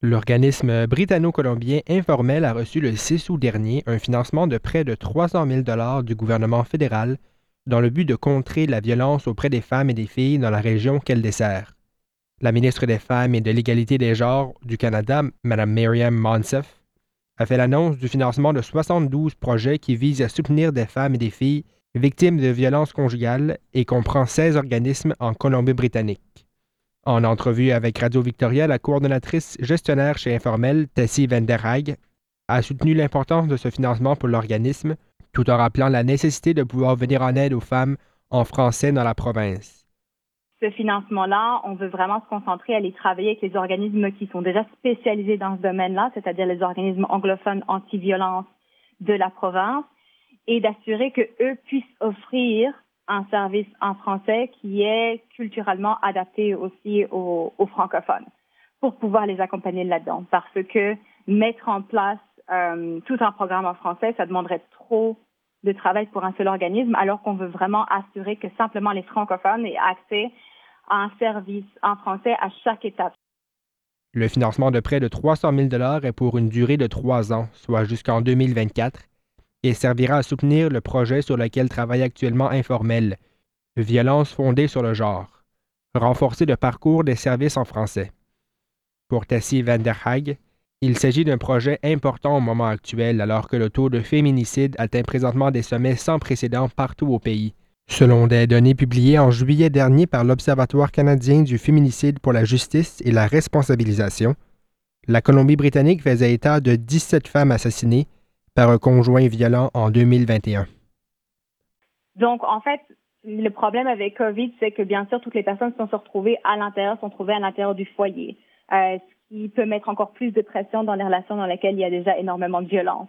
L'organisme britanno-colombien Informel a reçu le 6 août dernier un financement de près de 300 000 dollars du gouvernement fédéral dans le but de contrer la violence auprès des femmes et des filles dans la région qu'elle dessert. La ministre des Femmes et de l'égalité des genres du Canada, Mme Myriam Monsef, a fait l'annonce du financement de 72 projets qui visent à soutenir des femmes et des filles victimes de violences conjugales et comprend 16 organismes en Colombie-Britannique. En entrevue avec Radio Victoria, la coordonnatrice gestionnaire chez Informel, Tessie Venderhaeg, a soutenu l'importance de ce financement pour l'organisme, tout en rappelant la nécessité de pouvoir venir en aide aux femmes en français dans la province. Ce financement-là, on veut vraiment se concentrer à aller travailler avec les organismes qui sont déjà spécialisés dans ce domaine-là, c'est-à-dire les organismes anglophones anti-violence de la province, et d'assurer que eux puissent offrir un service en français qui est culturellement adapté aussi aux, francophones pour pouvoir les accompagner là-dedans. Parce que mettre en place euh, tout un programme en français, ça demanderait trop de travail pour un seul organisme, alors qu'on veut vraiment assurer que simplement les francophones aient accès à un service en français à chaque étape. Le financement de près de 300 000 est pour une durée de trois ans, soit jusqu'en 2024, et servira à soutenir le projet sur lequel travaille actuellement Informel, Violence fondée sur le genre, renforcer le parcours des services en français. Pour Tessie van der Haag, il s'agit d'un projet important au moment actuel alors que le taux de féminicide atteint présentement des sommets sans précédent partout au pays. Selon des données publiées en juillet dernier par l'Observatoire canadien du féminicide pour la justice et la responsabilisation, la Colombie-Britannique faisait état de 17 femmes assassinées par un conjoint violent en 2021. Donc, en fait, le problème avec COVID, c'est que bien sûr, toutes les personnes qui sont se retrouvées à l'intérieur sont trouvées à l'intérieur du foyer. Euh, qui peut mettre encore plus de pression dans les relations dans lesquelles il y a déjà énormément de violence.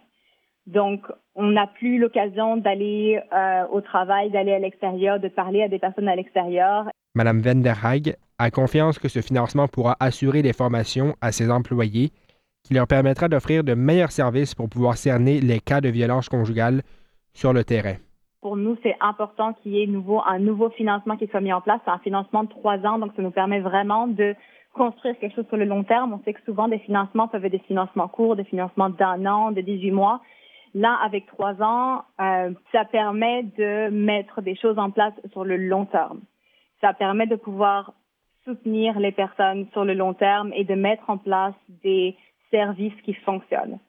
Donc, on n'a plus l'occasion d'aller euh, au travail, d'aller à l'extérieur, de parler à des personnes à l'extérieur. Madame Venderhaeg a confiance que ce financement pourra assurer des formations à ses employés qui leur permettra d'offrir de meilleurs services pour pouvoir cerner les cas de violence conjugale sur le terrain. Pour nous, c'est important qu'il y ait nouveau, un nouveau financement qui soit mis en place. C'est un financement de trois ans, donc ça nous permet vraiment de construire quelque chose sur le long terme. On sait que souvent des financements peuvent être des financements courts, des financements d'un an, de 18 mois. Là, avec trois ans, euh, ça permet de mettre des choses en place sur le long terme. Ça permet de pouvoir soutenir les personnes sur le long terme et de mettre en place des services qui fonctionnent.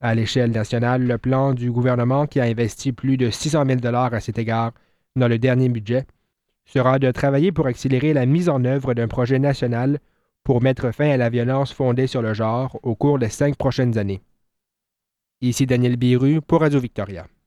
À l'échelle nationale, le plan du gouvernement qui a investi plus de 600 000 dollars à cet égard dans le dernier budget sera de travailler pour accélérer la mise en œuvre d'un projet national pour mettre fin à la violence fondée sur le genre au cours des cinq prochaines années. Ici Daniel Biru pour Radio Victoria.